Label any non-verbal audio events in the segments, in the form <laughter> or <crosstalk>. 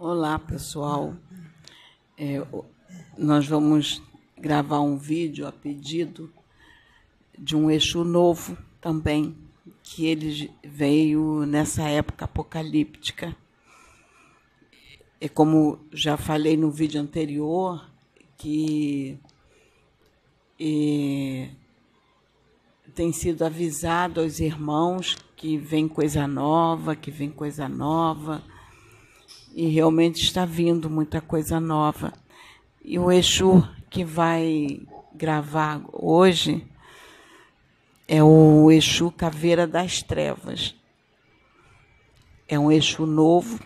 Olá, pessoal. É, nós vamos gravar um vídeo a pedido de um eixo novo também, que ele veio nessa época apocalíptica. É como já falei no vídeo anterior, que e, tem sido avisado aos irmãos que vem coisa nova, que vem coisa nova e realmente está vindo muita coisa nova. E o Exu que vai gravar hoje é o Exu Caveira das Trevas. É um Exu novo.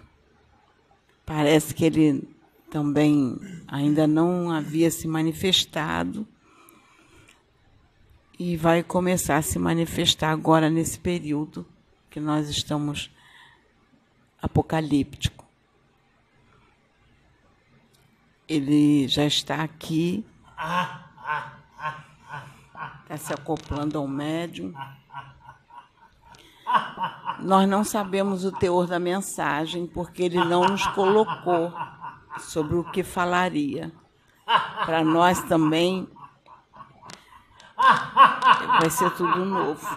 Parece que ele também ainda não havia se manifestado e vai começar a se manifestar agora nesse período que nós estamos apocalíptico. Ele já está aqui. Está se acoplando ao médium. Nós não sabemos o teor da mensagem, porque ele não nos colocou sobre o que falaria. Para nós também vai ser tudo novo.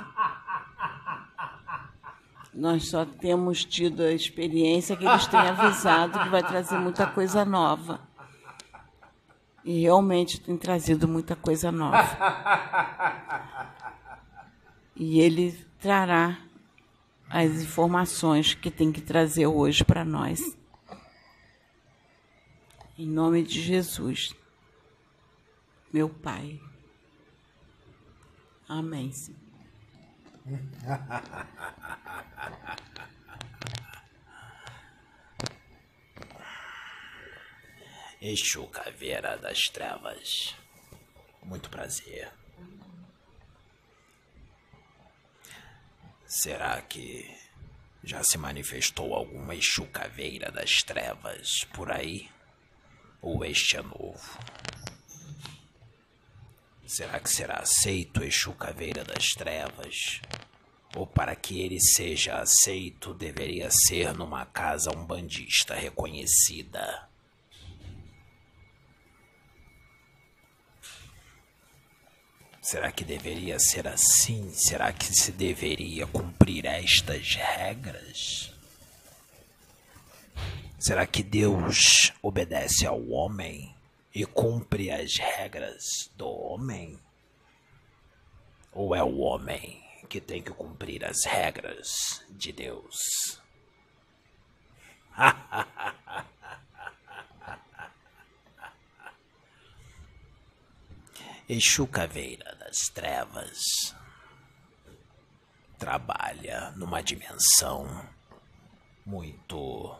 Nós só temos tido a experiência que eles têm avisado que vai trazer muita coisa nova. E realmente tem trazido muita coisa nova. <laughs> E ele trará as informações que tem que trazer hoje para nós. Em nome de Jesus, meu Pai. Amém. <laughs> Exu Caveira das Trevas. Muito prazer. Será que já se manifestou alguma Exu Caveira das Trevas por aí? Ou este é novo? Será que será aceito Exu Caveira das Trevas? Ou para que ele seja aceito, deveria ser numa casa umbandista reconhecida? Será que deveria ser assim? Será que se deveria cumprir estas regras? Será que Deus obedece ao homem e cumpre as regras do homem? Ou é o homem que tem que cumprir as regras de Deus? <laughs> Exu Caveira das Trevas trabalha numa dimensão muito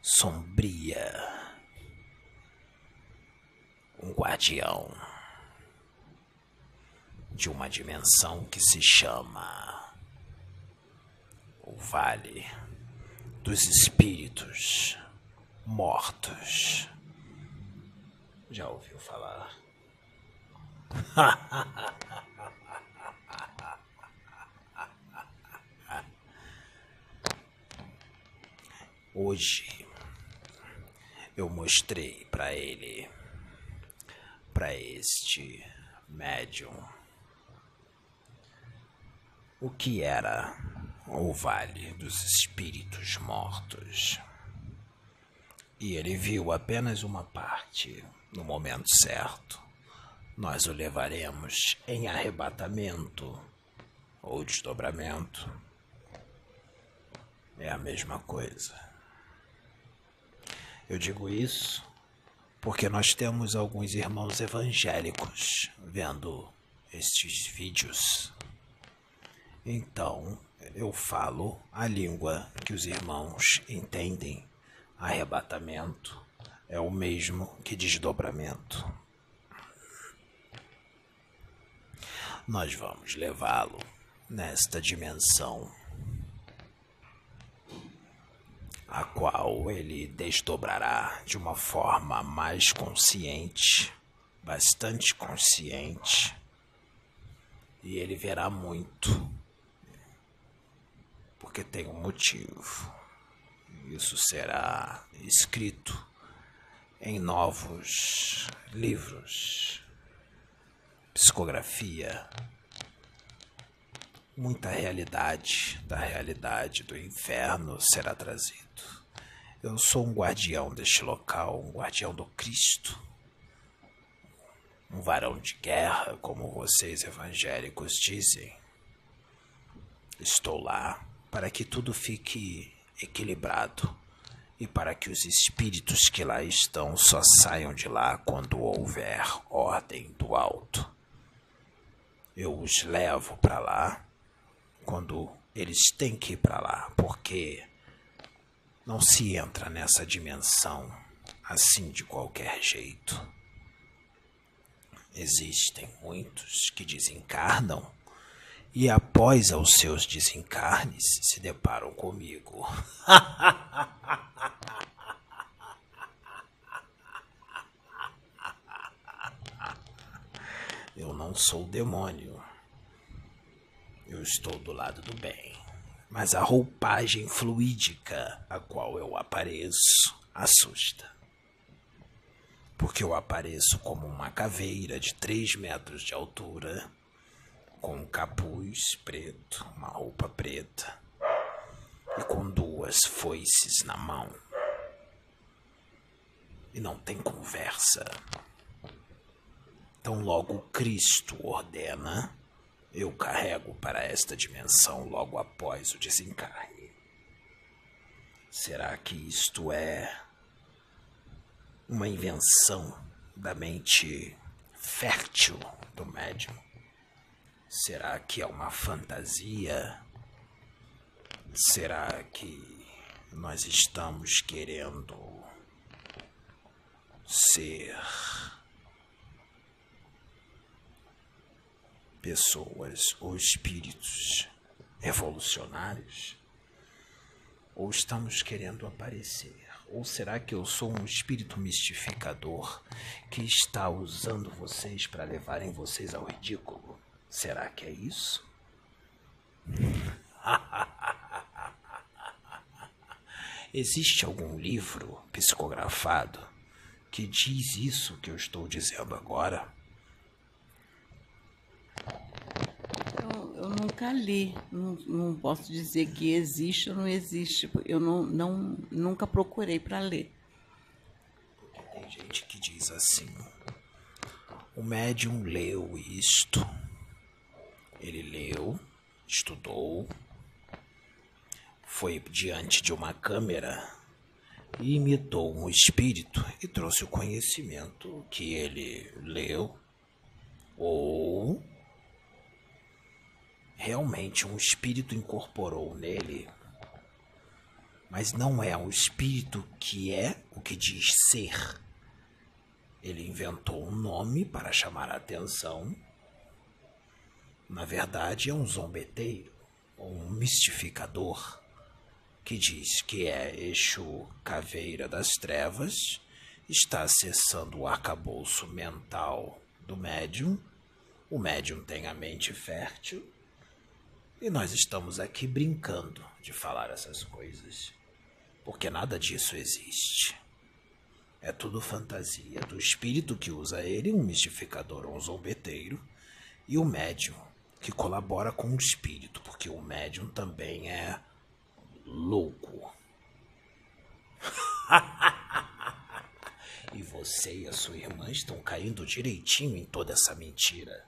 sombria. Um guardião de uma dimensão que se chama o Vale dos Espíritos Mortos. Já ouviu falar? <laughs> Hoje eu mostrei para ele, para este médium, o que era o Vale dos Espíritos Mortos. E ele viu apenas uma parte no momento certo nós o levaremos em arrebatamento ou desdobramento. É a mesma coisa. Eu digo isso porque nós temos alguns irmãos evangélicos vendo estes vídeos. Então, eu falo a língua que os irmãos entendem. Arrebatamento é o mesmo que desdobramento. Nós vamos levá-lo nesta dimensão, a qual ele desdobrará de uma forma mais consciente, bastante consciente, e ele verá muito, porque tem um motivo. Isso será escrito em novos livros, psicografia, muita realidade da realidade do inferno será trazido. Eu sou um guardião deste local, um guardião do Cristo, um varão de guerra, como vocês evangélicos dizem. Estou lá para que tudo fique equilibrado e para que os espíritos que lá estão só saiam de lá quando houver ordem do alto. Eu os levo para lá quando eles têm que ir para lá, porque não se entra nessa dimensão assim de qualquer jeito. Existem muitos que desencarnam e após aos seus desencarnes se deparam comigo. <laughs> Eu não sou demônio. Eu estou do lado do bem. Mas a roupagem fluídica a qual eu apareço assusta. Porque eu apareço como uma caveira de três metros de altura com um capuz preto, uma roupa preta e com duas foices na mão. E não tem conversa. Então, logo Cristo ordena, eu carrego para esta dimensão logo após o desencarne. Será que isto é uma invenção da mente fértil do médium? Será que é uma fantasia? Será que nós estamos querendo ser pessoas ou espíritos revolucionários? Ou estamos querendo aparecer? Ou será que eu sou um espírito mistificador que está usando vocês para levarem vocês ao ridículo? Será que é isso? <laughs> Existe algum livro psicografado que diz isso que eu estou dizendo agora? Eu, eu nunca li, não, não, posso dizer que existe ou não existe. Eu não, não nunca procurei para ler. Porque tem gente que diz assim: o médium leu isto ele leu, estudou, foi diante de uma câmera e imitou um espírito e trouxe o conhecimento que ele leu, ou realmente um espírito incorporou nele, mas não é um espírito que é o que diz ser. Ele inventou um nome para chamar a atenção na verdade, é um zombeteiro, um mistificador, que diz que é Exu Caveira das Trevas, está acessando o arcabouço mental do médium. O médium tem a mente fértil e nós estamos aqui brincando de falar essas coisas, porque nada disso existe. É tudo fantasia do espírito que usa ele, um mistificador ou um zombeteiro, e o médium que colabora com o espírito, porque o médium também é louco. <laughs> e você e a sua irmã estão caindo direitinho em toda essa mentira.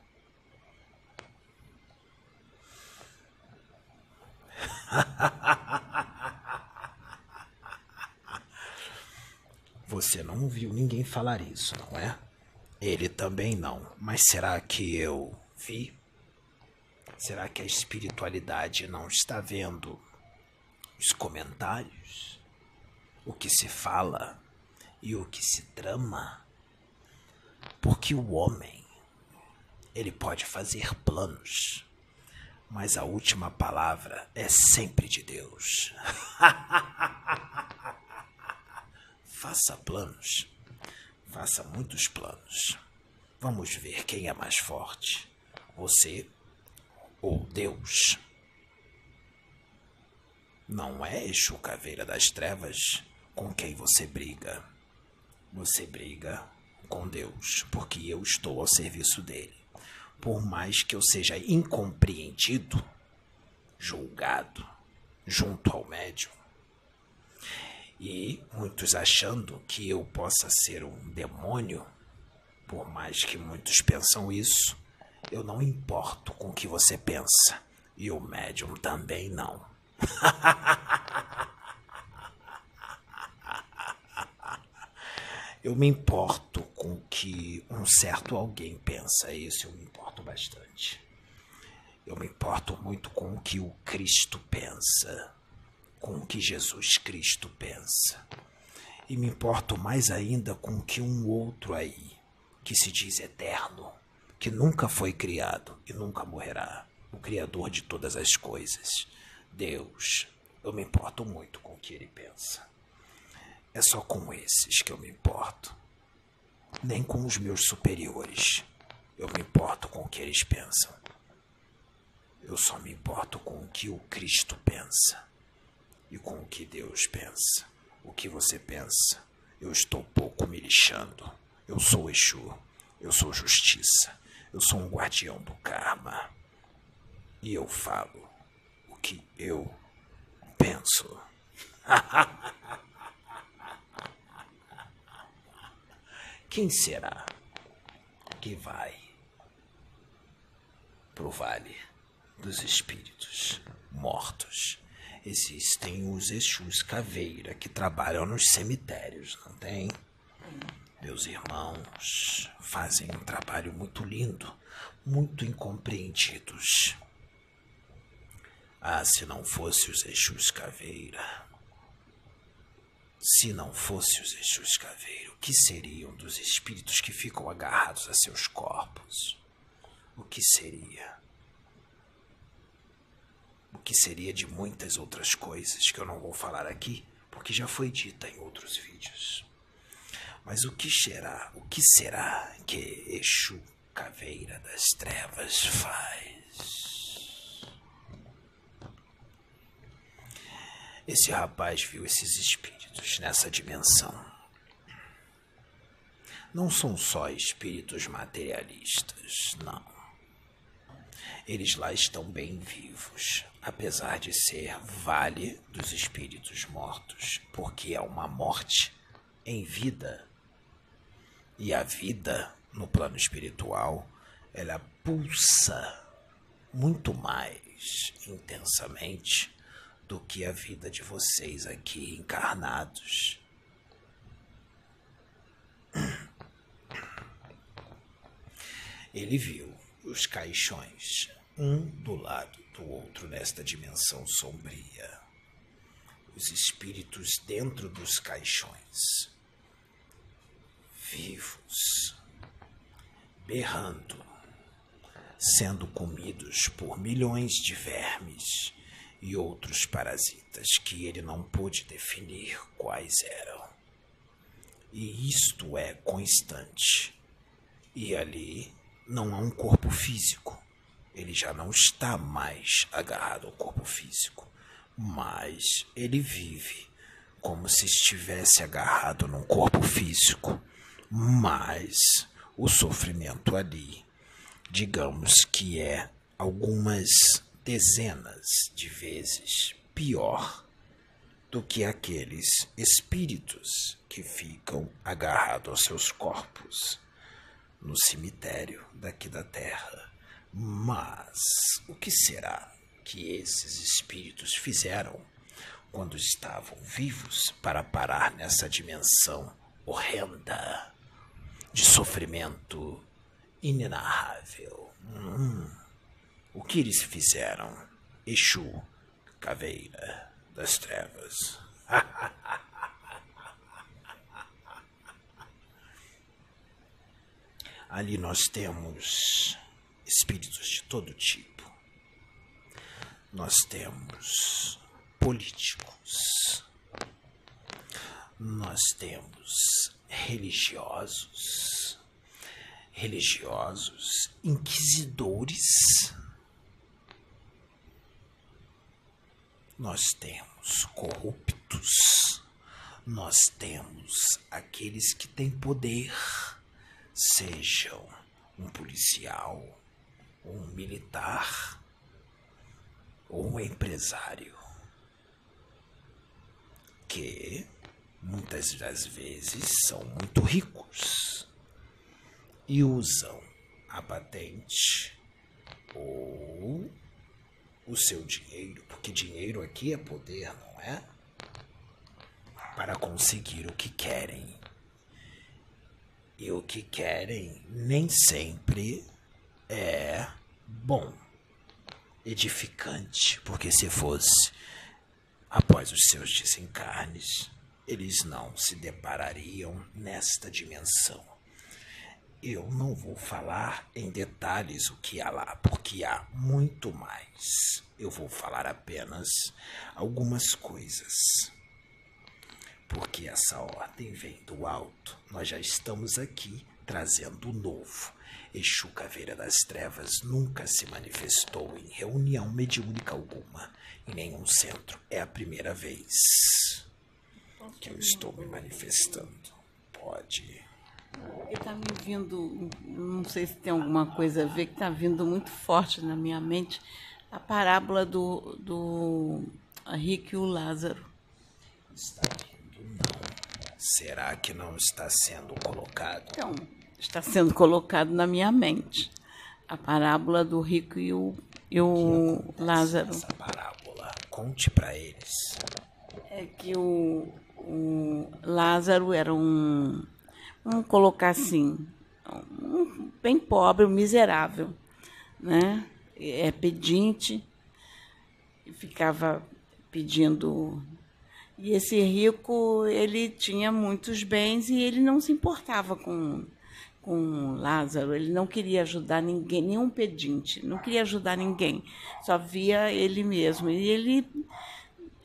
<laughs> Você não viu ninguém falar isso, não é? Ele também não. Mas será que eu vi? Será que a espiritualidade não está vendo os comentários? O que se fala e o que se trama? Porque o homem, ele pode fazer planos, mas a última palavra é sempre de Deus. <laughs> faça planos, faça muitos planos. Vamos ver quem é mais forte, você ou Deus. Não é Exu Caveira das Trevas com quem você briga. Você briga com Deus, porque eu estou ao serviço dele. Por mais que eu seja incompreendido, julgado, junto ao médium, e muitos achando que eu possa ser um demônio, por mais que muitos pensam isso, eu não importo com o que você pensa, e o médium também não. <laughs> eu me importo com o que um certo alguém pensa, isso eu me importo bastante. Eu me importo muito com o que o Cristo pensa, com o que Jesus Cristo pensa. E me importo mais ainda com o que um outro aí, que se diz eterno, que nunca foi criado e nunca morrerá, o Criador de todas as coisas, Deus. Eu me importo muito com o que ele pensa. É só com esses que eu me importo. Nem com os meus superiores. Eu me importo com o que eles pensam. Eu só me importo com o que o Cristo pensa e com o que Deus pensa. O que você pensa? Eu estou pouco me lixando. Eu sou Exu. Eu sou justiça. Eu sou um guardião do karma. E eu falo o que eu penso. <laughs> Quem será que vai pro vale dos espíritos mortos? Existem os Exus caveira que trabalham nos cemitérios, não tem? Meus irmãos fazem um trabalho muito lindo, muito incompreendidos. Ah, se não fosse os Exus caveira. Se não fosse os Exus caveira, o que seriam dos espíritos que ficam agarrados a seus corpos? O que seria? O que seria de muitas outras coisas que eu não vou falar aqui, porque já foi dita em outros vídeos. Mas o que será, o que será que Exu Caveira das Trevas faz? Esse rapaz viu esses espíritos nessa dimensão. Não são só espíritos materialistas, não. Eles lá estão bem vivos, apesar de ser vale dos espíritos mortos, porque é uma morte em vida. E a vida no plano espiritual, ela pulsa muito mais intensamente do que a vida de vocês aqui encarnados. Ele viu os caixões, um do lado do outro nesta dimensão sombria. Os espíritos dentro dos caixões, vivos, berrando, sendo comidos por milhões de vermes e outros parasitas que ele não pôde definir quais eram. E isto é constante. E ali não há um corpo físico. Ele já não está mais agarrado ao corpo físico, mas ele vive como se estivesse agarrado num corpo físico. Mas o sofrimento ali, digamos que é algumas dezenas de vezes pior do que aqueles espíritos que ficam agarrados aos seus corpos no cemitério daqui da terra. Mas o que será que esses espíritos fizeram quando estavam vivos para parar nessa dimensão horrenda de sofrimento inenarrável? Hum. O que eles fizeram? Exu, caveira das trevas. <laughs> Ali nós temos espíritos de todo tipo. Nós temos políticos. Nós temos religiosos. Religiosos, inquisidores nós temos corruptos, nós temos aqueles que têm poder, sejam um policial, um militar ou um empresário, que muitas das vezes são muito ricos. E usam a patente ou o seu dinheiro, porque dinheiro aqui é poder, não é? Para conseguir o que querem. E o que querem nem sempre é bom, edificante, porque se fosse após os seus desencarnes, eles não se deparariam nesta dimensão. Eu não vou falar em detalhes o que há lá, porque há muito mais. Eu vou falar apenas algumas coisas. Porque essa ordem vem do alto. Nós já estamos aqui trazendo o novo. Exu Caveira das Trevas nunca se manifestou em reunião mediúnica alguma, em nenhum centro. É a primeira vez que eu estou me manifestando. Pode. Está me vindo, não sei se tem alguma coisa a ver, que está vindo muito forte na minha mente a parábola do, do Rico e o Lázaro. Está vindo, não. Será que não está sendo colocado? Então, está sendo colocado na minha mente. A parábola do rico e o, e o Lázaro. Essa parábola, conte para eles. É que o, o Lázaro era um vamos colocar assim, um, bem pobre, um miserável, né? É pedinte, ficava pedindo. E esse rico, ele tinha muitos bens e ele não se importava com, com Lázaro, ele não queria ajudar ninguém, nenhum pedinte, não queria ajudar ninguém, só via ele mesmo. E ele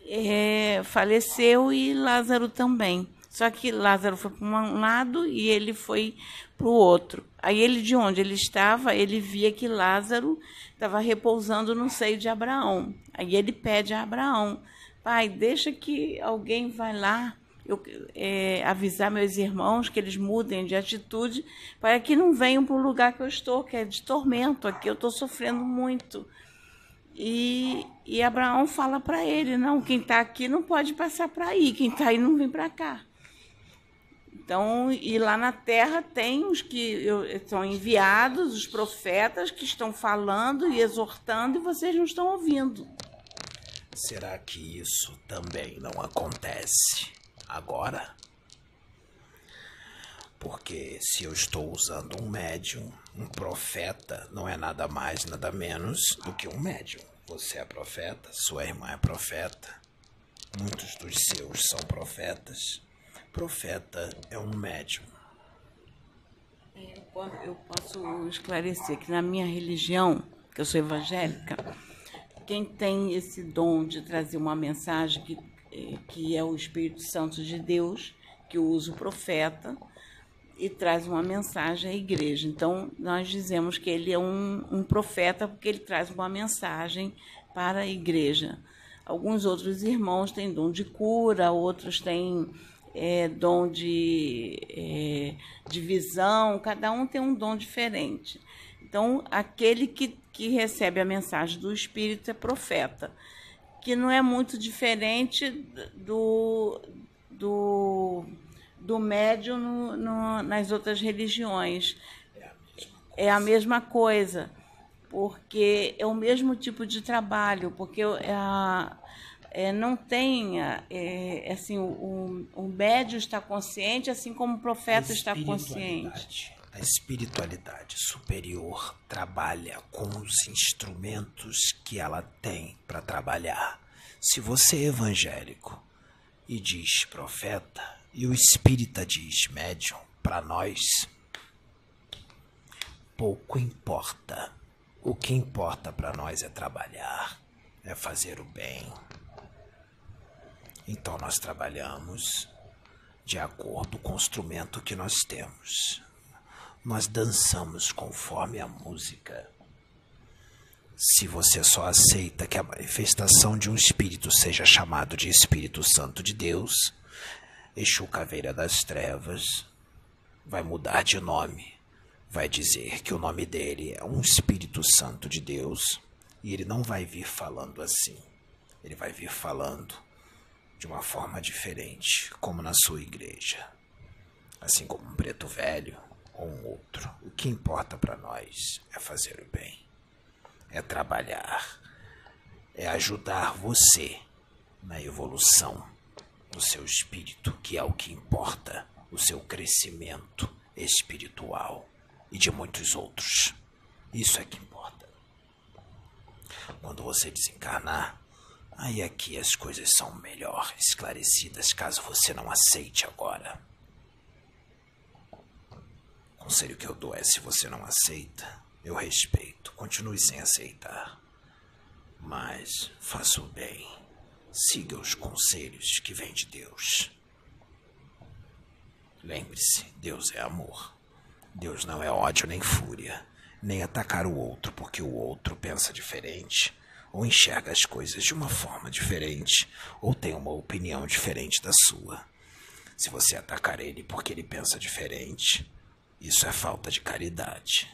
é, faleceu e Lázaro também. Só que Lázaro foi para um lado e ele foi para o outro. Aí ele, de onde ele estava, ele via que Lázaro estava repousando no seio de Abraão. Aí ele pede a Abraão, pai, deixa que alguém vai lá eu, é, avisar meus irmãos que eles mudem de atitude para que não venham para o lugar que eu estou, que é de tormento. Aqui eu estou sofrendo muito. E, e Abraão fala para ele: não, quem está aqui não pode passar para aí, quem está aí não vem para cá. Então, e lá na terra tem os que são enviados, os profetas que estão falando e exortando e vocês não estão ouvindo. Será que isso também não acontece agora? Porque se eu estou usando um médium, um profeta não é nada mais, nada menos do que um médium. Você é profeta, sua irmã é profeta, muitos dos seus são profetas. Profeta é um médium. É, eu posso esclarecer que na minha religião, que eu sou evangélica, quem tem esse dom de trazer uma mensagem que, é, que é o Espírito Santo de Deus, que usa o profeta e traz uma mensagem à igreja. Então, nós dizemos que ele é um, um profeta porque ele traz uma mensagem para a igreja. Alguns outros irmãos têm dom de cura, outros têm é, dom de, é, de visão, cada um tem um dom diferente. Então, aquele que, que recebe a mensagem do Espírito é profeta, que não é muito diferente do, do, do médium no, no, nas outras religiões. É a mesma coisa, porque é o mesmo tipo de trabalho, porque a, é, não tenha, é, assim, o, o médio está consciente, assim como o profeta está consciente. A espiritualidade superior trabalha com os instrumentos que ela tem para trabalhar. Se você é evangélico e diz profeta, e o espírita diz médium, para nós, pouco importa. O que importa para nós é trabalhar, é fazer o bem, então nós trabalhamos de acordo com o instrumento que nós temos. Nós dançamos conforme a música. Se você só aceita que a manifestação de um espírito seja chamado de Espírito Santo de Deus, Exu Caveira das Trevas vai mudar de nome. Vai dizer que o nome dele é um Espírito Santo de Deus e ele não vai vir falando assim. Ele vai vir falando de uma forma diferente, como na sua igreja. Assim como um preto velho ou um outro. O que importa para nós é fazer o bem, é trabalhar, é ajudar você na evolução do seu espírito, que é o que importa, o seu crescimento espiritual e de muitos outros. Isso é que importa. Quando você desencarnar, Aí aqui as coisas são melhor esclarecidas caso você não aceite agora. O conselho que eu dou é: se você não aceita, eu respeito, continue sem aceitar. Mas faça o bem, siga os conselhos que vêm de Deus. Lembre-se: Deus é amor. Deus não é ódio nem fúria, nem atacar o outro porque o outro pensa diferente ou enxerga as coisas de uma forma diferente, ou tem uma opinião diferente da sua. Se você atacar ele porque ele pensa diferente, isso é falta de caridade.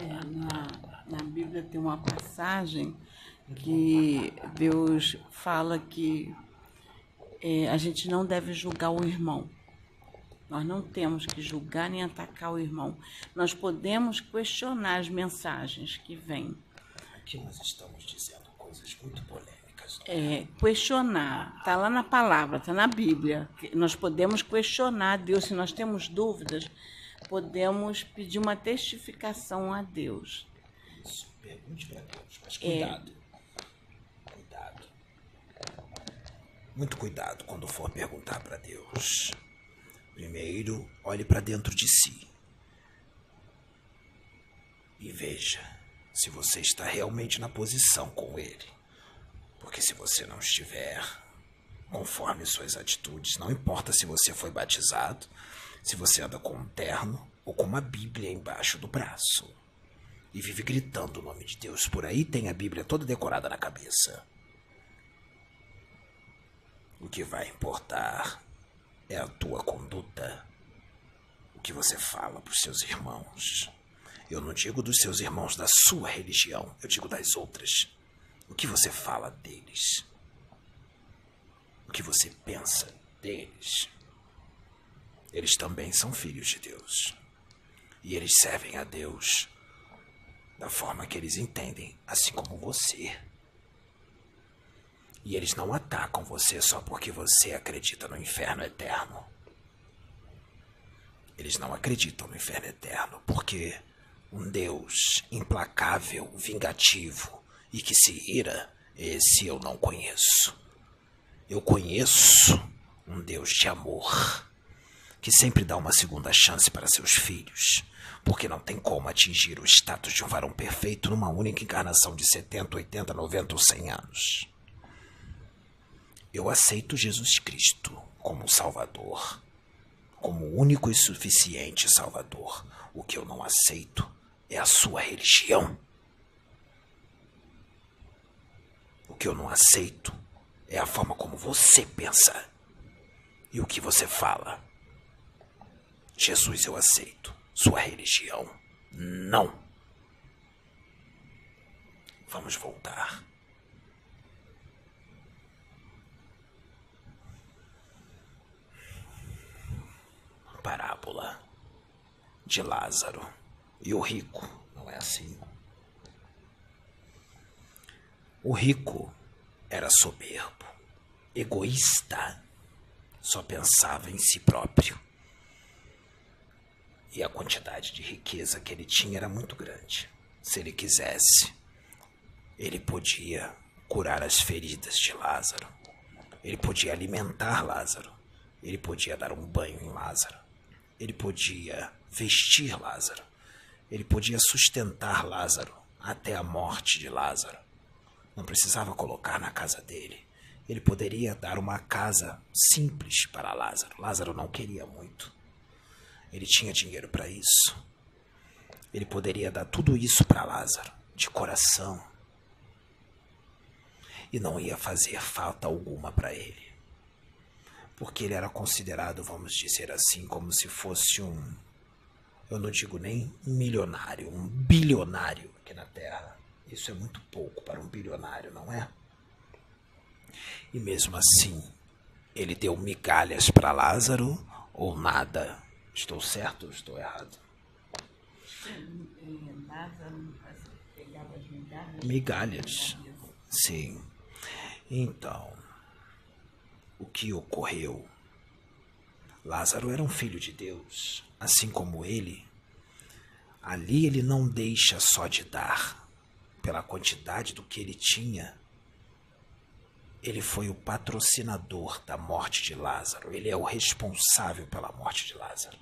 É, na, na Bíblia tem uma passagem que Deus fala que é, a gente não deve julgar o irmão. Nós não temos que julgar nem atacar o irmão. Nós podemos questionar as mensagens que vêm. Aqui nós estamos dizendo coisas muito polêmicas. É, questionar. Está lá na palavra, está na Bíblia. Nós podemos questionar a Deus. Se nós temos dúvidas, podemos pedir uma testificação a Deus. Isso, pergunte para Deus, mas cuidado. É. Cuidado. Muito cuidado quando for perguntar para Deus. Primeiro, olhe para dentro de si e veja se você está realmente na posição com ele. Porque se você não estiver conforme suas atitudes, não importa se você foi batizado, se você anda com um terno ou com uma Bíblia embaixo do braço e vive gritando o nome de Deus por aí, tem a Bíblia toda decorada na cabeça. O que vai importar é a tua conduta. O que você fala para os seus irmãos. Eu não digo dos seus irmãos da sua religião, eu digo das outras. O que você fala deles. O que você pensa deles. Eles também são filhos de Deus. E eles servem a Deus da forma que eles entendem, assim como você. E eles não atacam você só porque você acredita no inferno eterno. Eles não acreditam no inferno eterno porque um Deus implacável, vingativo e que se ira, esse eu não conheço. Eu conheço um Deus de amor que sempre dá uma segunda chance para seus filhos, porque não tem como atingir o status de um varão perfeito numa única encarnação de 70, 80, 90 ou 100 anos. Eu aceito Jesus Cristo como Salvador, como único e suficiente Salvador. O que eu não aceito é a sua religião. O que eu não aceito é a forma como você pensa e o que você fala. Jesus eu aceito, sua religião não. Vamos voltar. Parábola de Lázaro e o rico. Não é assim. O rico era soberbo, egoísta, só pensava em si próprio. E a quantidade de riqueza que ele tinha era muito grande. Se ele quisesse, ele podia curar as feridas de Lázaro. Ele podia alimentar Lázaro. Ele podia dar um banho em Lázaro. Ele podia vestir Lázaro. Ele podia sustentar Lázaro até a morte de Lázaro. Não precisava colocar na casa dele. Ele poderia dar uma casa simples para Lázaro. Lázaro não queria muito. Ele tinha dinheiro para isso. Ele poderia dar tudo isso para Lázaro, de coração. E não ia fazer falta alguma para ele. Porque ele era considerado, vamos dizer assim, como se fosse um. Eu não digo nem um milionário, um bilionário aqui na Terra. Isso é muito pouco para um bilionário, não é? E mesmo assim, ele deu migalhas para Lázaro ou nada? Estou certo ou estou errado? Migalhas. Sim. Então, o que ocorreu? Lázaro era um filho de Deus, assim como ele. Ali ele não deixa só de dar, pela quantidade do que ele tinha, ele foi o patrocinador da morte de Lázaro. Ele é o responsável pela morte de Lázaro.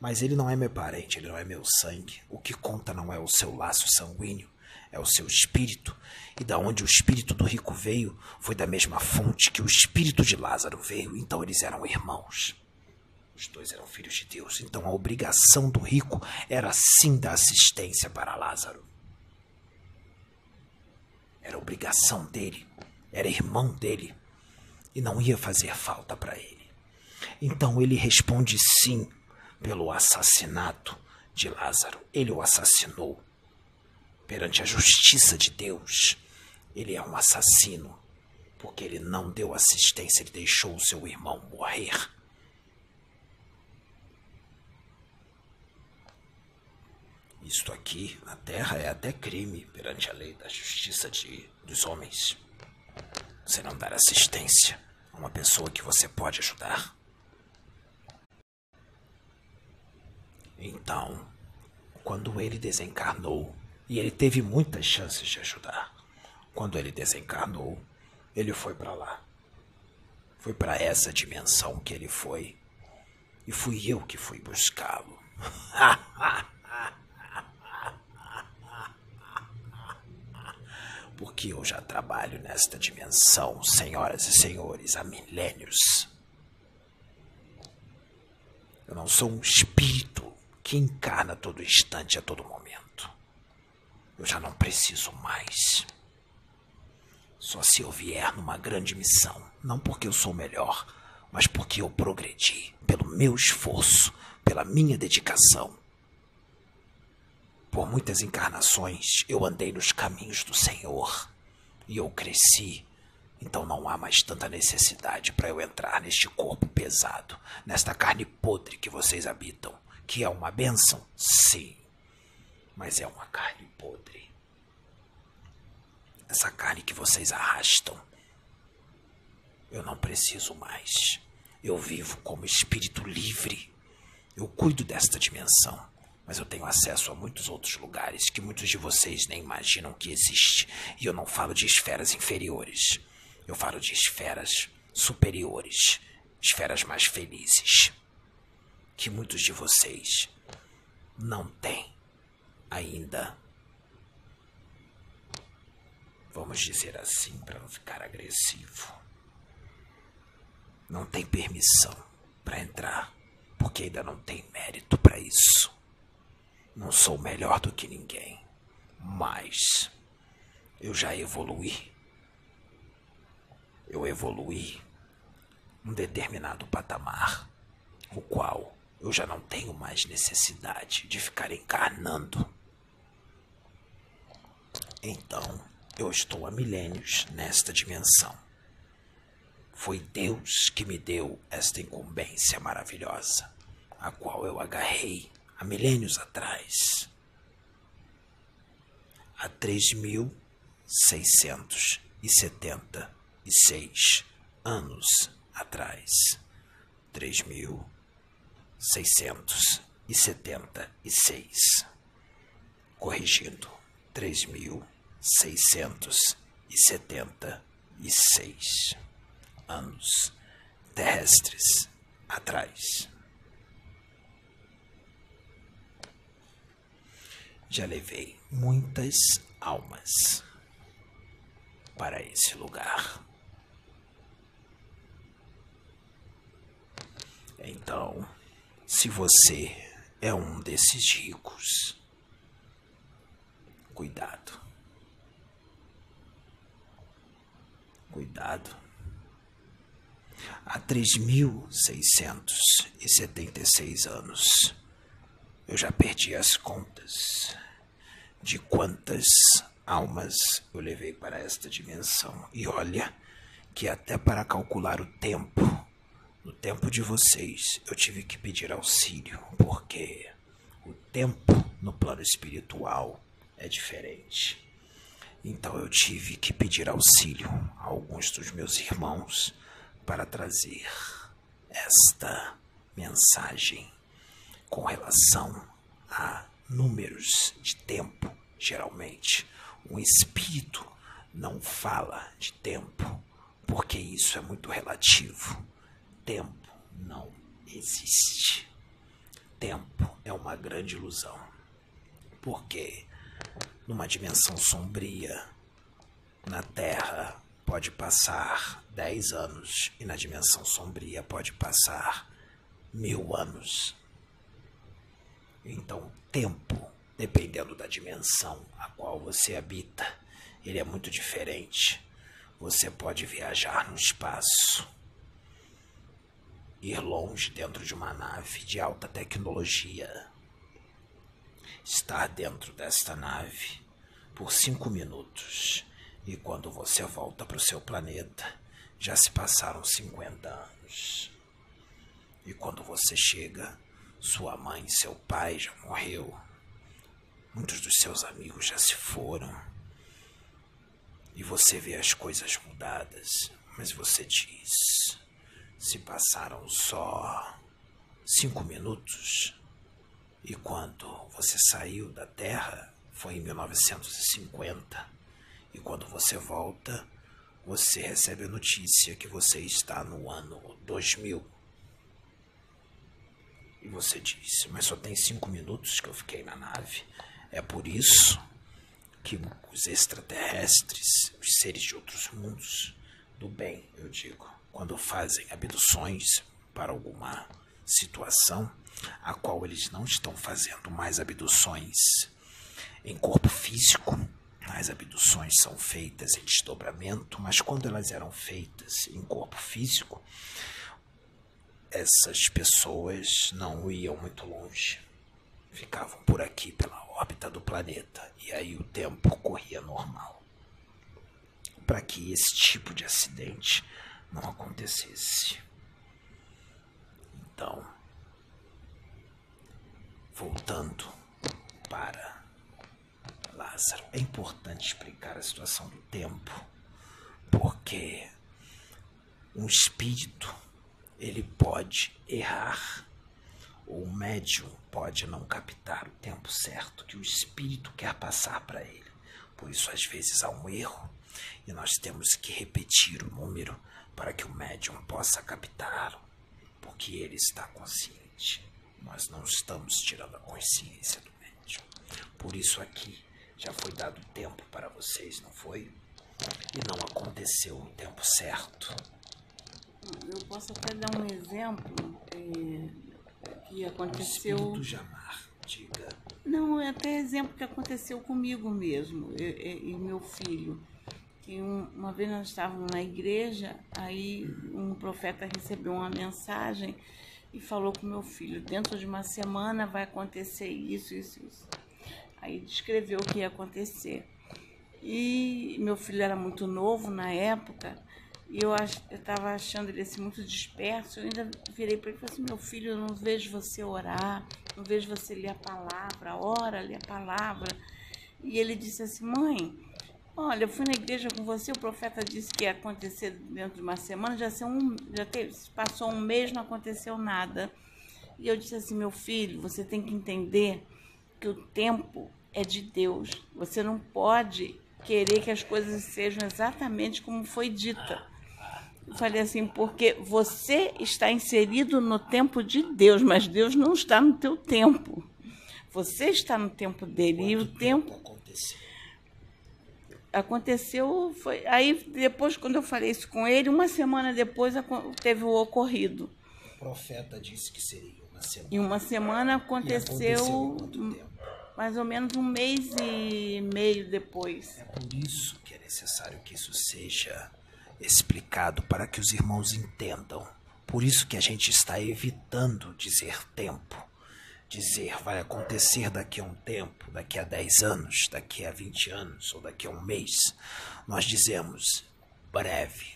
Mas ele não é meu parente, ele não é meu sangue. O que conta não é o seu laço sanguíneo, é o seu espírito. E da onde o espírito do rico veio, foi da mesma fonte que o espírito de Lázaro veio. Então eles eram irmãos. Os dois eram filhos de Deus. Então a obrigação do rico era sim da assistência para Lázaro. Era obrigação dele era irmão dele e não ia fazer falta para ele. Então ele responde sim pelo assassinato de Lázaro. Ele o assassinou. Perante a justiça de Deus, ele é um assassino, porque ele não deu assistência, ele deixou o seu irmão morrer. Isto aqui na terra é até crime perante a lei da justiça de, dos homens. Você não dar assistência a uma pessoa que você pode ajudar. Então, quando ele desencarnou, e ele teve muitas chances de ajudar, quando ele desencarnou, ele foi para lá. Foi para essa dimensão que ele foi. E fui eu que fui buscá-lo. <laughs> porque eu já trabalho nesta dimensão, senhoras e senhores, há milênios. Eu não sou um espírito que encarna todo instante, a todo momento. Eu já não preciso mais. Só se eu vier numa grande missão, não porque eu sou melhor, mas porque eu progredi pelo meu esforço, pela minha dedicação. Por muitas encarnações eu andei nos caminhos do Senhor. E eu cresci. Então não há mais tanta necessidade para eu entrar neste corpo pesado, nesta carne podre que vocês habitam, que é uma bênção, sim, mas é uma carne podre. Essa carne que vocês arrastam, eu não preciso mais. Eu vivo como espírito livre. Eu cuido desta dimensão mas eu tenho acesso a muitos outros lugares que muitos de vocês nem imaginam que existe. E eu não falo de esferas inferiores. Eu falo de esferas superiores, esferas mais felizes, que muitos de vocês não têm ainda. Vamos dizer assim para não ficar agressivo. Não tem permissão para entrar, porque ainda não tem mérito para isso. Não sou melhor do que ninguém, mas eu já evoluí. Eu evoluí um determinado patamar, o qual eu já não tenho mais necessidade de ficar encarnando. Então, eu estou há milênios nesta dimensão. Foi Deus que me deu esta incumbência maravilhosa, a qual eu agarrei há milênios atrás, há 3.676 anos atrás, 3.676, corrigindo, 3.676 anos terrestres atrás. Já levei muitas almas para esse lugar. Então, Se você é um desses ricos, cuidado. Cuidado. Há 3.676 anos, eu já perdi as contas de quantas almas eu levei para esta dimensão. E olha que até para calcular o tempo, no tempo de vocês, eu tive que pedir auxílio, porque o tempo no plano espiritual é diferente. Então eu tive que pedir auxílio a alguns dos meus irmãos para trazer esta mensagem com relação a números de tempo, geralmente. Um espírito não fala de tempo, porque isso é muito relativo. Tempo não existe. Tempo é uma grande ilusão. Porque numa dimensão sombria, na Terra pode passar dez anos e na dimensão sombria pode passar mil anos. Então, tempo, dependendo da dimensão a qual você habita, ele é muito diferente. Você pode viajar no espaço, ir longe dentro de uma nave de alta tecnologia, estar dentro desta nave por cinco minutos e quando você volta para o seu planeta, já se passaram 50 anos. E quando você chega, sua mãe e seu pai já morreu. Muitos dos seus amigos já se foram. E você vê as coisas mudadas, mas você diz: se passaram só cinco minutos. E quando você saiu da Terra foi em 1950. E quando você volta, você recebe a notícia que você está no ano 2000. E você diz, mas só tem cinco minutos que eu fiquei na nave. É por isso que os extraterrestres, os seres de outros mundos, do bem, eu digo, quando fazem abduções para alguma situação, a qual eles não estão fazendo mais abduções em corpo físico, as abduções são feitas em desdobramento, mas quando elas eram feitas em corpo físico, essas pessoas não iam muito longe. Ficavam por aqui pela órbita do planeta e aí o tempo corria normal. Para que esse tipo de acidente não acontecesse. Então, voltando para Lázaro, é importante explicar a situação do tempo, porque um espírito ele pode errar, ou o médium pode não captar o tempo certo que o espírito quer passar para ele. Por isso, às vezes, há um erro e nós temos que repetir o número para que o médium possa captar, porque ele está consciente. Nós não estamos tirando a consciência do médium. Por isso, aqui já foi dado tempo para vocês, não foi? E não aconteceu no tempo certo. Eu posso até dar um exemplo é, que aconteceu. O Jamar, diga. Não, é até exemplo que aconteceu comigo mesmo e, e meu filho. Que um, uma vez nós estávamos na igreja, aí um profeta recebeu uma mensagem e falou com meu filho: dentro de uma semana vai acontecer isso, isso, isso. Aí descreveu o que ia acontecer. E meu filho era muito novo na época, e eu estava achando ele assim, muito disperso. Eu ainda virei para ele e falei assim: Meu filho, eu não vejo você orar, não vejo você ler a palavra, ora, ler a palavra. E ele disse assim: Mãe, olha, eu fui na igreja com você, o profeta disse que ia acontecer dentro de uma semana, já, um, já teve, passou um mês, não aconteceu nada. E eu disse assim: Meu filho, você tem que entender que o tempo é de Deus. Você não pode querer que as coisas sejam exatamente como foi dita. Eu falei assim, porque você está inserido no tempo de Deus, mas Deus não está no teu tempo. Você está no tempo dele Quanto e o tempo, tempo aconteceu? foi aí depois quando eu falei isso com ele, uma semana depois teve o ocorrido. O profeta disse que seria uma semana. Em uma semana aconteceu aconteceu mais ou menos um mês e meio depois. É por isso que é necessário que isso seja explicado para que os irmãos entendam. Por isso que a gente está evitando dizer tempo. Dizer vai acontecer daqui a um tempo, daqui a 10 anos, daqui a 20 anos ou daqui a um mês. Nós dizemos breve.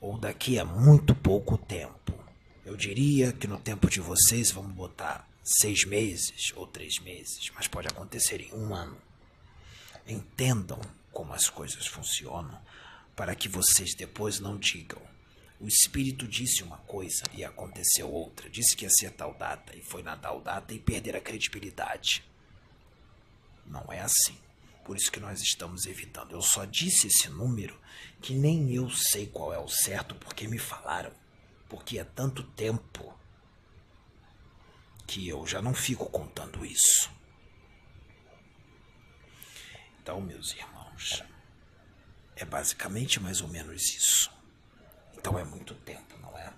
Ou daqui a muito pouco tempo. Eu diria que no tempo de vocês vamos botar seis meses ou três meses, mas pode acontecer em um ano. Entendam como as coisas funcionam para que vocês depois não digam. O espírito disse uma coisa e aconteceu outra. Disse que ia ser tal data e foi na tal data e perder a credibilidade. Não é assim. Por isso que nós estamos evitando. Eu só disse esse número que nem eu sei qual é o certo porque me falaram. Porque é tanto tempo que eu já não fico contando isso. Então, meus irmãos, é basicamente mais ou menos isso. Então é muito tempo, não é?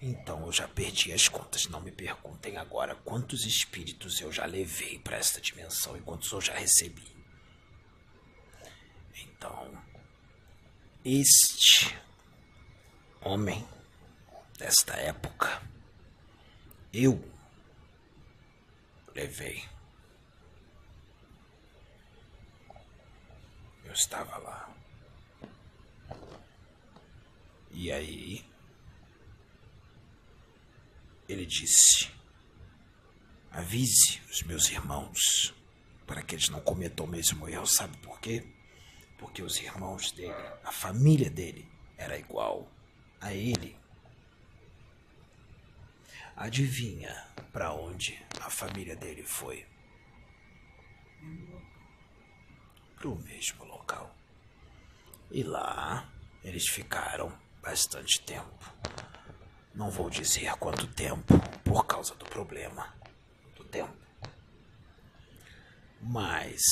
Então eu já perdi as contas. Não me perguntem agora quantos espíritos eu já levei para esta dimensão e quantos eu já recebi. Então, este homem desta época, eu levei. Eu estava lá. E aí, ele disse: avise os meus irmãos para que eles não cometam o mesmo erro. Sabe por quê? Porque os irmãos dele, a família dele, era igual a ele. Adivinha para onde a família dele foi? Para o mesmo local. E lá eles ficaram bastante tempo. Não vou dizer quanto tempo, por causa do problema do tempo. Mas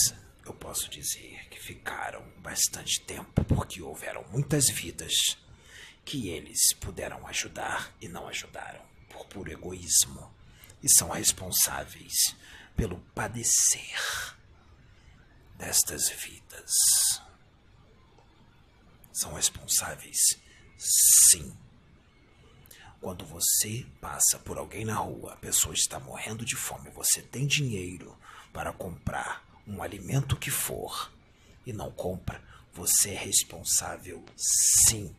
eu posso dizer que ficaram bastante tempo porque houveram muitas vidas que eles puderam ajudar e não ajudaram por puro egoísmo e são responsáveis pelo padecer destas vidas. São responsáveis, sim. Quando você passa por alguém na rua, a pessoa está morrendo de fome, você tem dinheiro para comprar um alimento que for e não compra, você é responsável, sim,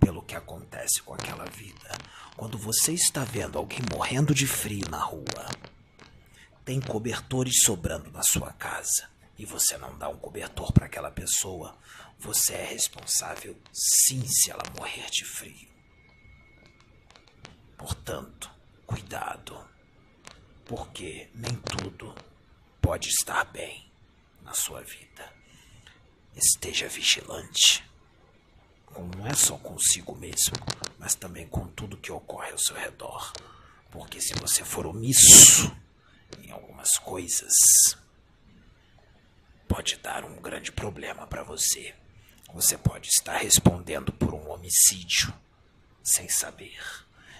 pelo que acontece com aquela vida. Quando você está vendo alguém morrendo de frio na rua, tem cobertores sobrando na sua casa e você não dá um cobertor para aquela pessoa, você é responsável sim se ela morrer de frio. Portanto, cuidado, porque nem tudo pode estar bem na sua vida. Esteja vigilante não é só consigo mesmo, mas também com tudo que ocorre ao seu redor. Porque se você for omisso em algumas coisas, pode dar um grande problema para você. Você pode estar respondendo por um homicídio sem saber.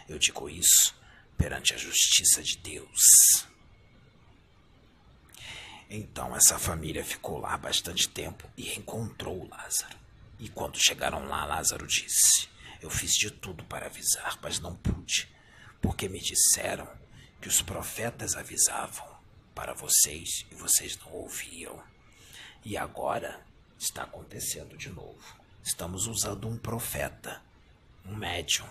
Eu digo isso perante a justiça de Deus. Então essa família ficou lá bastante tempo e encontrou Lázaro. E quando chegaram lá, Lázaro disse: Eu fiz de tudo para avisar, mas não pude, porque me disseram que os profetas avisavam para vocês e vocês não ouviam. E agora está acontecendo de novo. Estamos usando um profeta, um médium.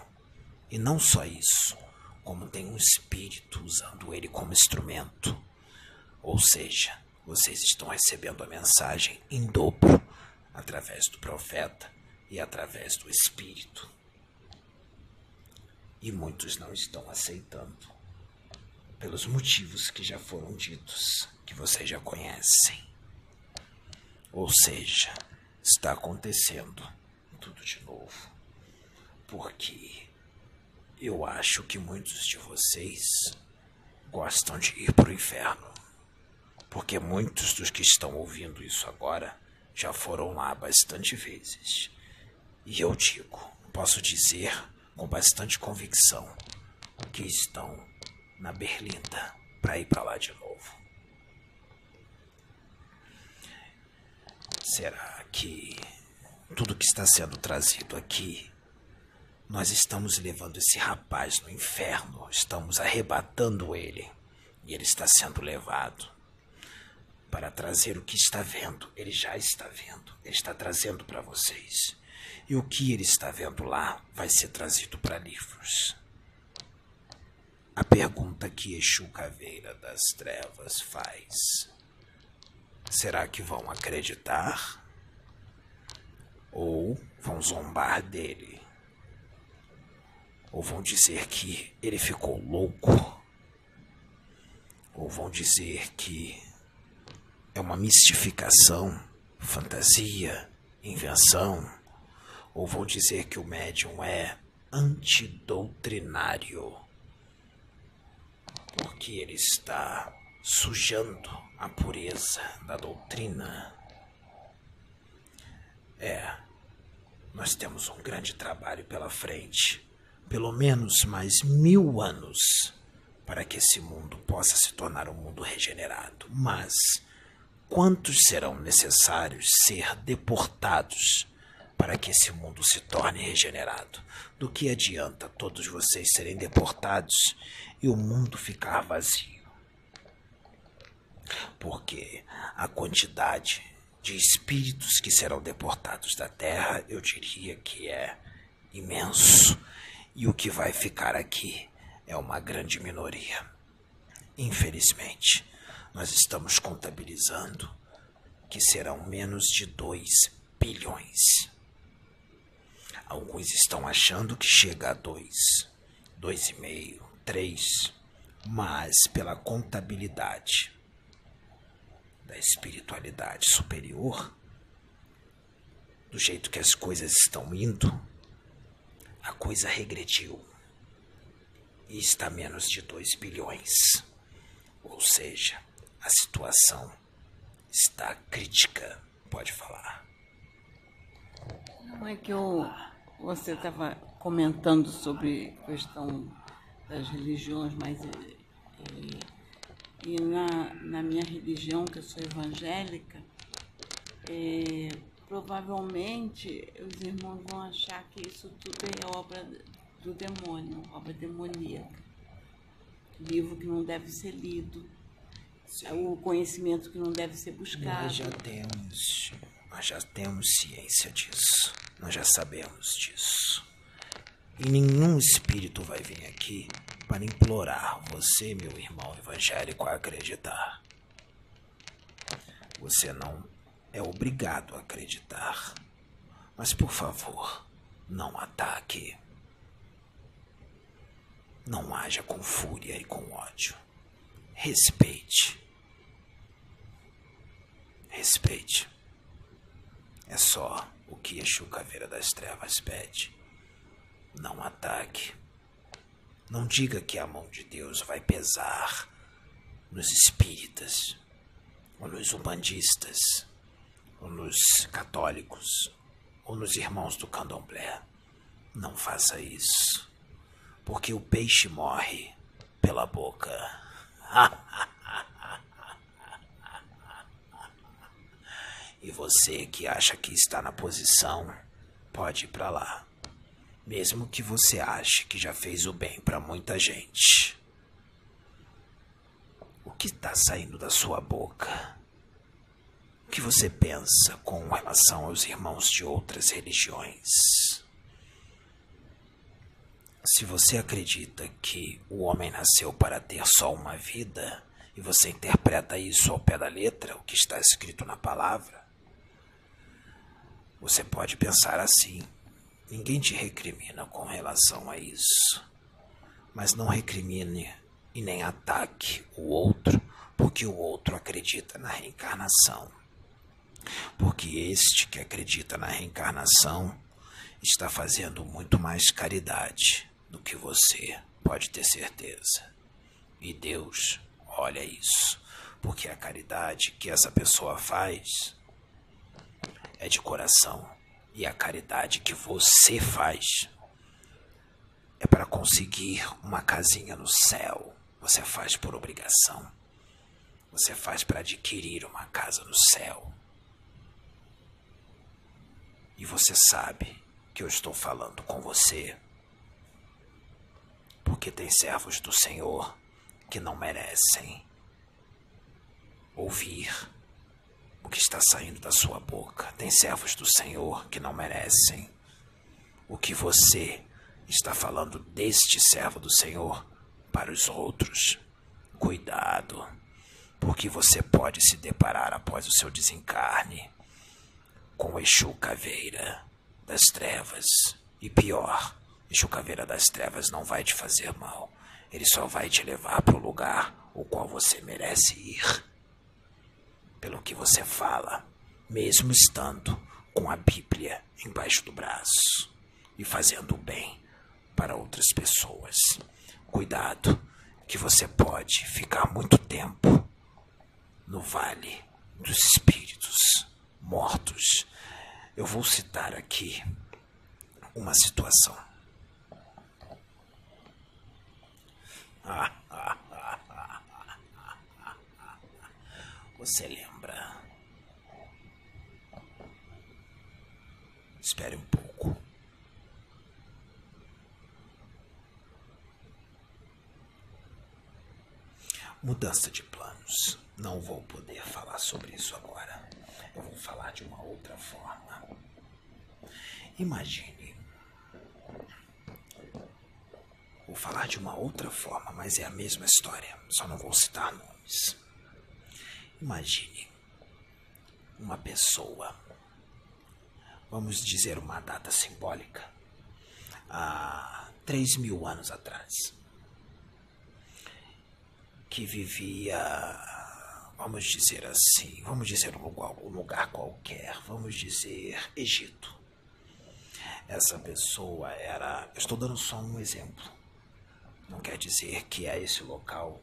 E não só isso, como tem um espírito usando ele como instrumento. Ou seja, vocês estão recebendo a mensagem em dobro através do profeta e através do Espírito. E muitos não estão aceitando, pelos motivos que já foram ditos, que vocês já conhecem. Ou seja, está acontecendo tudo de novo. Porque eu acho que muitos de vocês gostam de ir para o inferno. Porque muitos dos que estão ouvindo isso agora já foram lá bastante vezes. E eu digo, posso dizer com bastante convicção que estão na Berlinda para ir para lá de novo. Será que tudo que está sendo trazido aqui, nós estamos levando esse rapaz no inferno, estamos arrebatando ele e ele está sendo levado para trazer o que está vendo. Ele já está vendo, ele está trazendo para vocês. E o que ele está vendo lá vai ser trazido para livros. A pergunta que Exu Caveira das Trevas faz: será que vão acreditar? Ou vão zombar dele? Ou vão dizer que ele ficou louco? Ou vão dizer que é uma mistificação, fantasia, invenção? Ou vão dizer que o médium é antidoutrinário? porque ele está sujando a pureza da doutrina. É, nós temos um grande trabalho pela frente, pelo menos mais mil anos, para que esse mundo possa se tornar um mundo regenerado. Mas quantos serão necessários ser deportados para que esse mundo se torne regenerado? Do que adianta todos vocês serem deportados e o mundo ficar vazio. Porque a quantidade de espíritos que serão deportados da Terra, eu diria que é imenso. E o que vai ficar aqui é uma grande minoria. Infelizmente, nós estamos contabilizando que serão menos de 2 bilhões. Alguns estão achando que chega a 2, 2,5, três, mas pela contabilidade da espiritualidade superior, do jeito que as coisas estão indo, a coisa regrediu e está menos de 2 bilhões. Ou seja, a situação está crítica, pode falar. Não é que eu, você estava comentando sobre questão das religiões mais. E, e na, na minha religião, que eu sou evangélica, é, provavelmente os irmãos vão achar que isso tudo é obra do demônio, obra demoníaca. Livro que não deve ser lido, o conhecimento que não deve ser buscado. Nós já temos, nós já temos ciência disso, nós já sabemos disso. E nenhum espírito vai vir aqui para implorar você, meu irmão evangélico, a acreditar. Você não é obrigado a acreditar. Mas por favor, não ataque. Não haja com fúria e com ódio. Respeite. Respeite. É só o que Exu Caveira das Trevas pede. Não ataque. Não diga que a mão de Deus vai pesar nos espíritas, ou nos umbandistas, ou nos católicos, ou nos irmãos do candomblé. Não faça isso, porque o peixe morre pela boca. <laughs> e você que acha que está na posição, pode ir para lá mesmo que você ache que já fez o bem para muita gente. O que está saindo da sua boca? O que você pensa com relação aos irmãos de outras religiões? Se você acredita que o homem nasceu para ter só uma vida, e você interpreta isso ao pé da letra, o que está escrito na palavra, você pode pensar assim. Ninguém te recrimina com relação a isso. Mas não recrimine e nem ataque o outro, porque o outro acredita na reencarnação. Porque este que acredita na reencarnação está fazendo muito mais caridade do que você, pode ter certeza. E Deus olha isso, porque a caridade que essa pessoa faz é de coração e a caridade que você faz é para conseguir uma casinha no céu. Você faz por obrigação. Você faz para adquirir uma casa no céu. E você sabe que eu estou falando com você. Porque tem servos do Senhor que não merecem ouvir que está saindo da sua boca. Tem servos do Senhor que não merecem o que você está falando deste servo do Senhor para os outros. Cuidado, porque você pode se deparar após o seu desencarne com o Exu Caveira das Trevas. E pior, Exu Caveira das Trevas não vai te fazer mal. Ele só vai te levar para o lugar o qual você merece ir. Pelo que você fala, mesmo estando com a Bíblia embaixo do braço e fazendo o bem para outras pessoas. Cuidado, que você pode ficar muito tempo no vale dos espíritos mortos. Eu vou citar aqui uma situação. <laughs> Você lembra? Espere um pouco. Mudança de planos. Não vou poder falar sobre isso agora. Eu vou falar de uma outra forma. Imagine. Vou falar de uma outra forma, mas é a mesma história. Só não vou citar nomes. Imagine uma pessoa, vamos dizer uma data simbólica, há três mil anos atrás que vivia, vamos dizer assim, vamos dizer um lugar, um lugar qualquer, vamos dizer Egito. Essa pessoa era, estou dando só um exemplo. Não quer dizer que é esse local.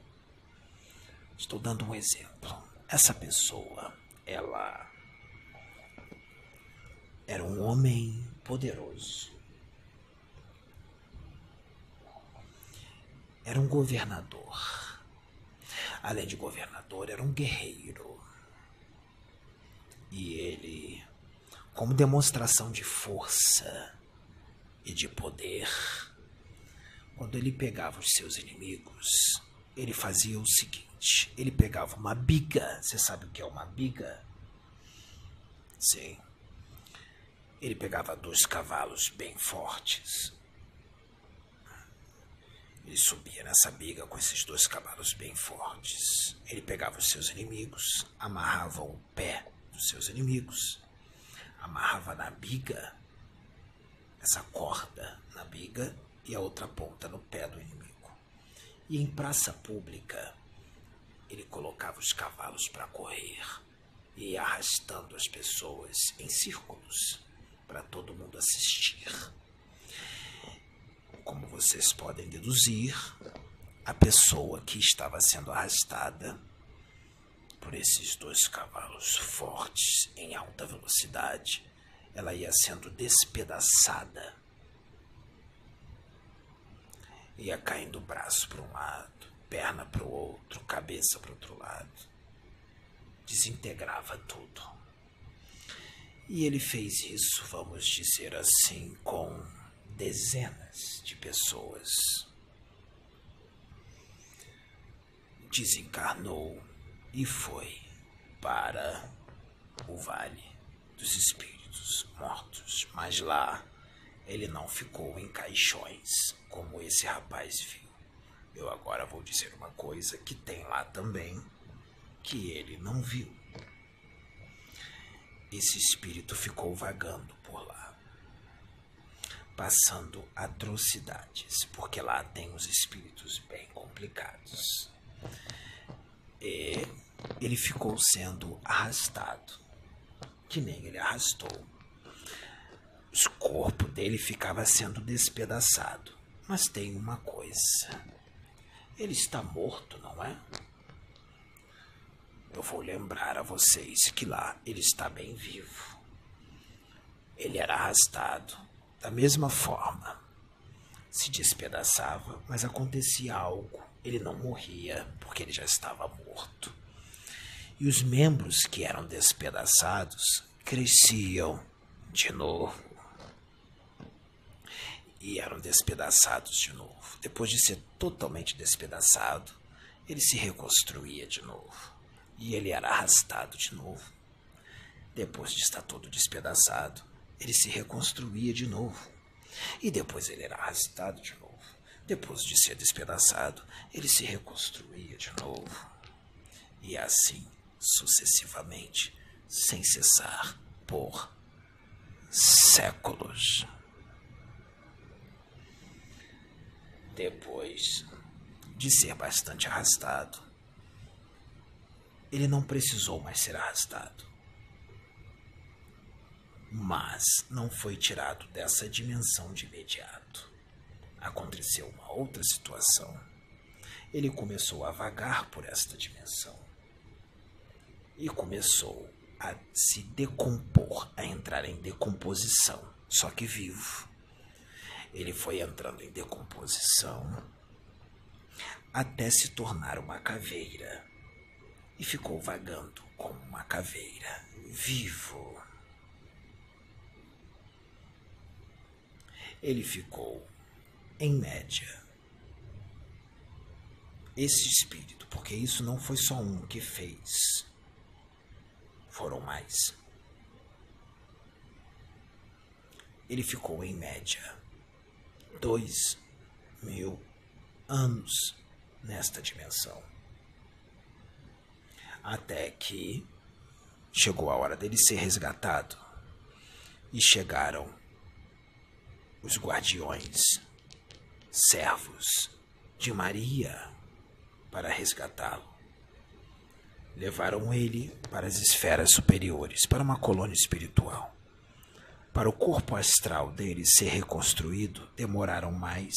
Estou dando um exemplo. Essa pessoa, ela era um homem poderoso. Era um governador além de governador, era um guerreiro. E ele, como demonstração de força e de poder, quando ele pegava os seus inimigos, ele fazia o seguinte: ele pegava uma biga. Você sabe o que é uma biga? Sim. Ele pegava dois cavalos bem fortes, ele subia nessa biga com esses dois cavalos bem fortes. Ele pegava os seus inimigos, amarrava o pé dos seus inimigos, amarrava na biga, essa corda na biga e a outra ponta no pé do inimigo. E em praça pública, ele colocava os cavalos para correr e ia arrastando as pessoas em círculos para todo mundo assistir. Como vocês podem deduzir, a pessoa que estava sendo arrastada por esses dois cavalos fortes em alta velocidade, ela ia sendo despedaçada. Ia caindo braço para um lado, perna para o outro, cabeça para o outro lado. Desintegrava tudo. E ele fez isso, vamos dizer assim, com dezenas de pessoas. Desencarnou e foi para o Vale dos Espíritos Mortos, mas lá ele não ficou em caixões como esse rapaz viu. Eu agora vou dizer uma coisa que tem lá também que ele não viu. Esse espírito ficou vagando por lá passando atrocidades, porque lá tem os espíritos bem complicados. E ele ficou sendo arrastado, que nem ele arrastou. O corpo dele ficava sendo despedaçado. Mas tem uma coisa: ele está morto, não é? Eu vou lembrar a vocês que lá ele está bem vivo. Ele era arrastado da mesma forma se despedaçava, mas acontecia algo. Ele não morria, porque ele já estava morto. E os membros que eram despedaçados cresciam de novo. E eram despedaçados de novo. Depois de ser totalmente despedaçado, ele se reconstruía de novo. E ele era arrastado de novo. Depois de estar todo despedaçado, ele se reconstruía de novo. E depois ele era arrastado de novo. Depois de ser despedaçado, ele se reconstruía de novo. E assim sucessivamente, sem cessar, por séculos. Depois de ser bastante arrastado, ele não precisou mais ser arrastado. Mas não foi tirado dessa dimensão de imediato. Aconteceu uma outra situação. Ele começou a vagar por esta dimensão e começou a se decompor, a entrar em decomposição, só que vivo. Ele foi entrando em decomposição até se tornar uma caveira e ficou vagando como uma caveira, vivo. Ele ficou, em média, esse espírito, porque isso não foi só um que fez, foram mais. Ele ficou, em média, dois mil anos nesta dimensão. Até que chegou a hora dele ser resgatado e chegaram os guardiões, servos de Maria, para resgatá-lo. Levaram ele para as esferas superiores, para uma colônia espiritual. Para o corpo astral dele ser reconstruído, demoraram mais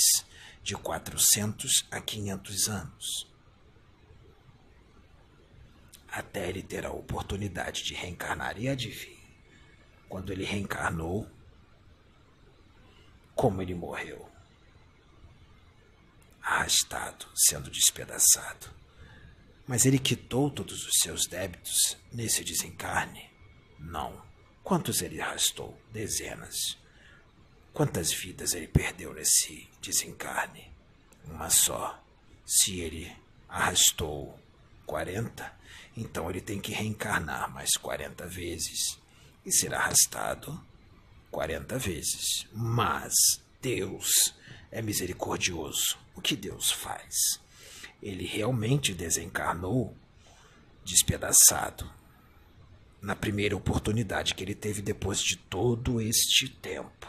de 400 a 500 anos. Até ele ter a oportunidade de reencarnar. E adivinhe, quando ele reencarnou, como ele morreu? Arrastado, sendo despedaçado. Mas ele quitou todos os seus débitos nesse desencarne? Não. Quantos ele arrastou? Dezenas. Quantas vidas ele perdeu nesse desencarne? Uma só. Se ele arrastou 40, então ele tem que reencarnar mais 40 vezes e ser arrastado 40 vezes. Mas Deus é misericordioso. O que Deus faz? Ele realmente desencarnou despedaçado na primeira oportunidade que ele teve depois de todo este tempo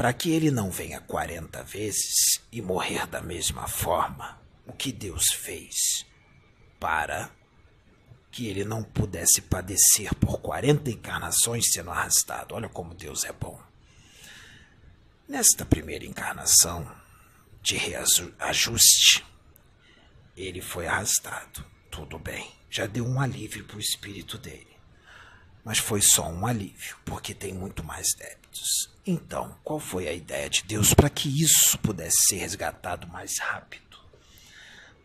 para que ele não venha 40 vezes e morrer da mesma forma, o que Deus fez para que ele não pudesse padecer por 40 encarnações sendo arrastado. Olha como Deus é bom. Nesta primeira encarnação de reajuste, ele foi arrastado. Tudo bem, já deu um alívio para o espírito dele. Mas foi só um alívio, porque tem muito mais débitos. Então, qual foi a ideia de Deus para que isso pudesse ser resgatado mais rápido?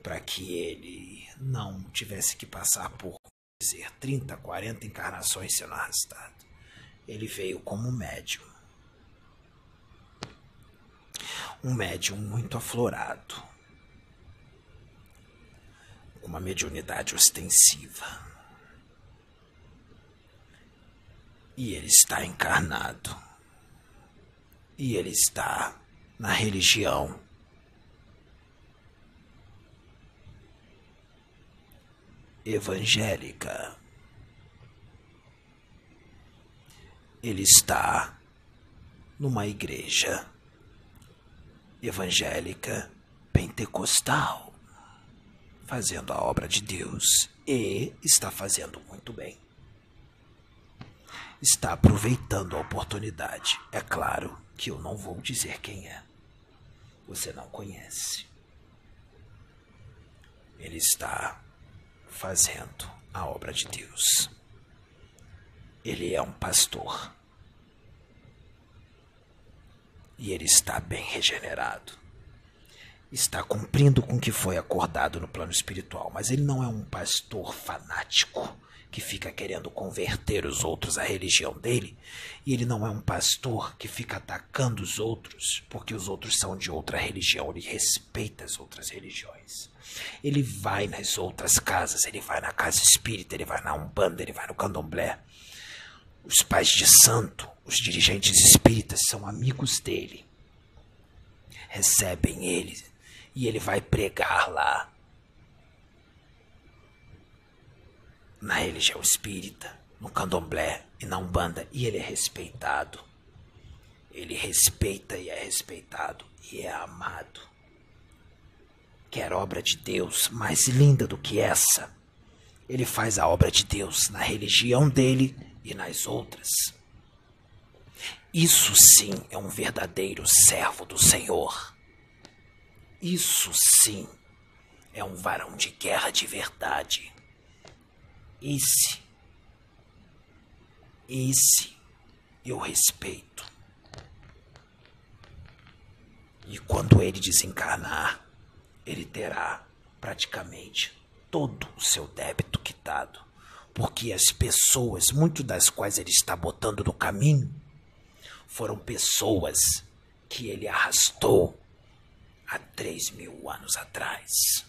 Para que ele não tivesse que passar por dizer 30, 40 encarnações sendo arrastado. Ele veio como médium. Um médium muito aflorado. Uma mediunidade ostensiva. E ele está encarnado e ele está na religião. Evangélica. Ele está numa igreja evangélica pentecostal, fazendo a obra de Deus e está fazendo muito bem. Está aproveitando a oportunidade, é claro que eu não vou dizer quem é. Você não conhece. Ele está fazendo a obra de Deus. Ele é um pastor. E ele está bem regenerado. Está cumprindo com o que foi acordado no plano espiritual, mas ele não é um pastor fanático que fica querendo converter os outros à religião dele, e ele não é um pastor que fica atacando os outros porque os outros são de outra religião, ele respeita as outras religiões. Ele vai nas outras casas, ele vai na casa espírita, ele vai na Umbanda, ele vai no Candomblé. Os pais de santo, os dirigentes espíritas são amigos dele. Recebem ele e ele vai pregar lá na religião espírita, no candomblé e na umbanda, e ele é respeitado. Ele respeita e é respeitado e é amado. Quer obra de Deus mais linda do que essa? Ele faz a obra de Deus na religião dele e nas outras. Isso sim é um verdadeiro servo do Senhor. Isso sim é um varão de guerra de verdade. Esse, esse eu respeito. E quando ele desencarnar, ele terá praticamente todo o seu débito quitado, porque as pessoas, muito das quais ele está botando no caminho, foram pessoas que ele arrastou há três mil anos atrás.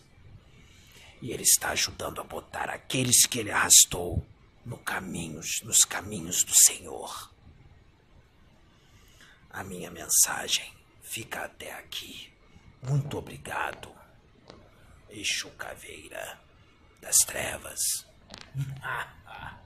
E ele está ajudando a botar aqueles que ele arrastou no caminhos, nos caminhos do Senhor. A minha mensagem fica até aqui. Muito obrigado, Exu Caveira das Trevas. <laughs>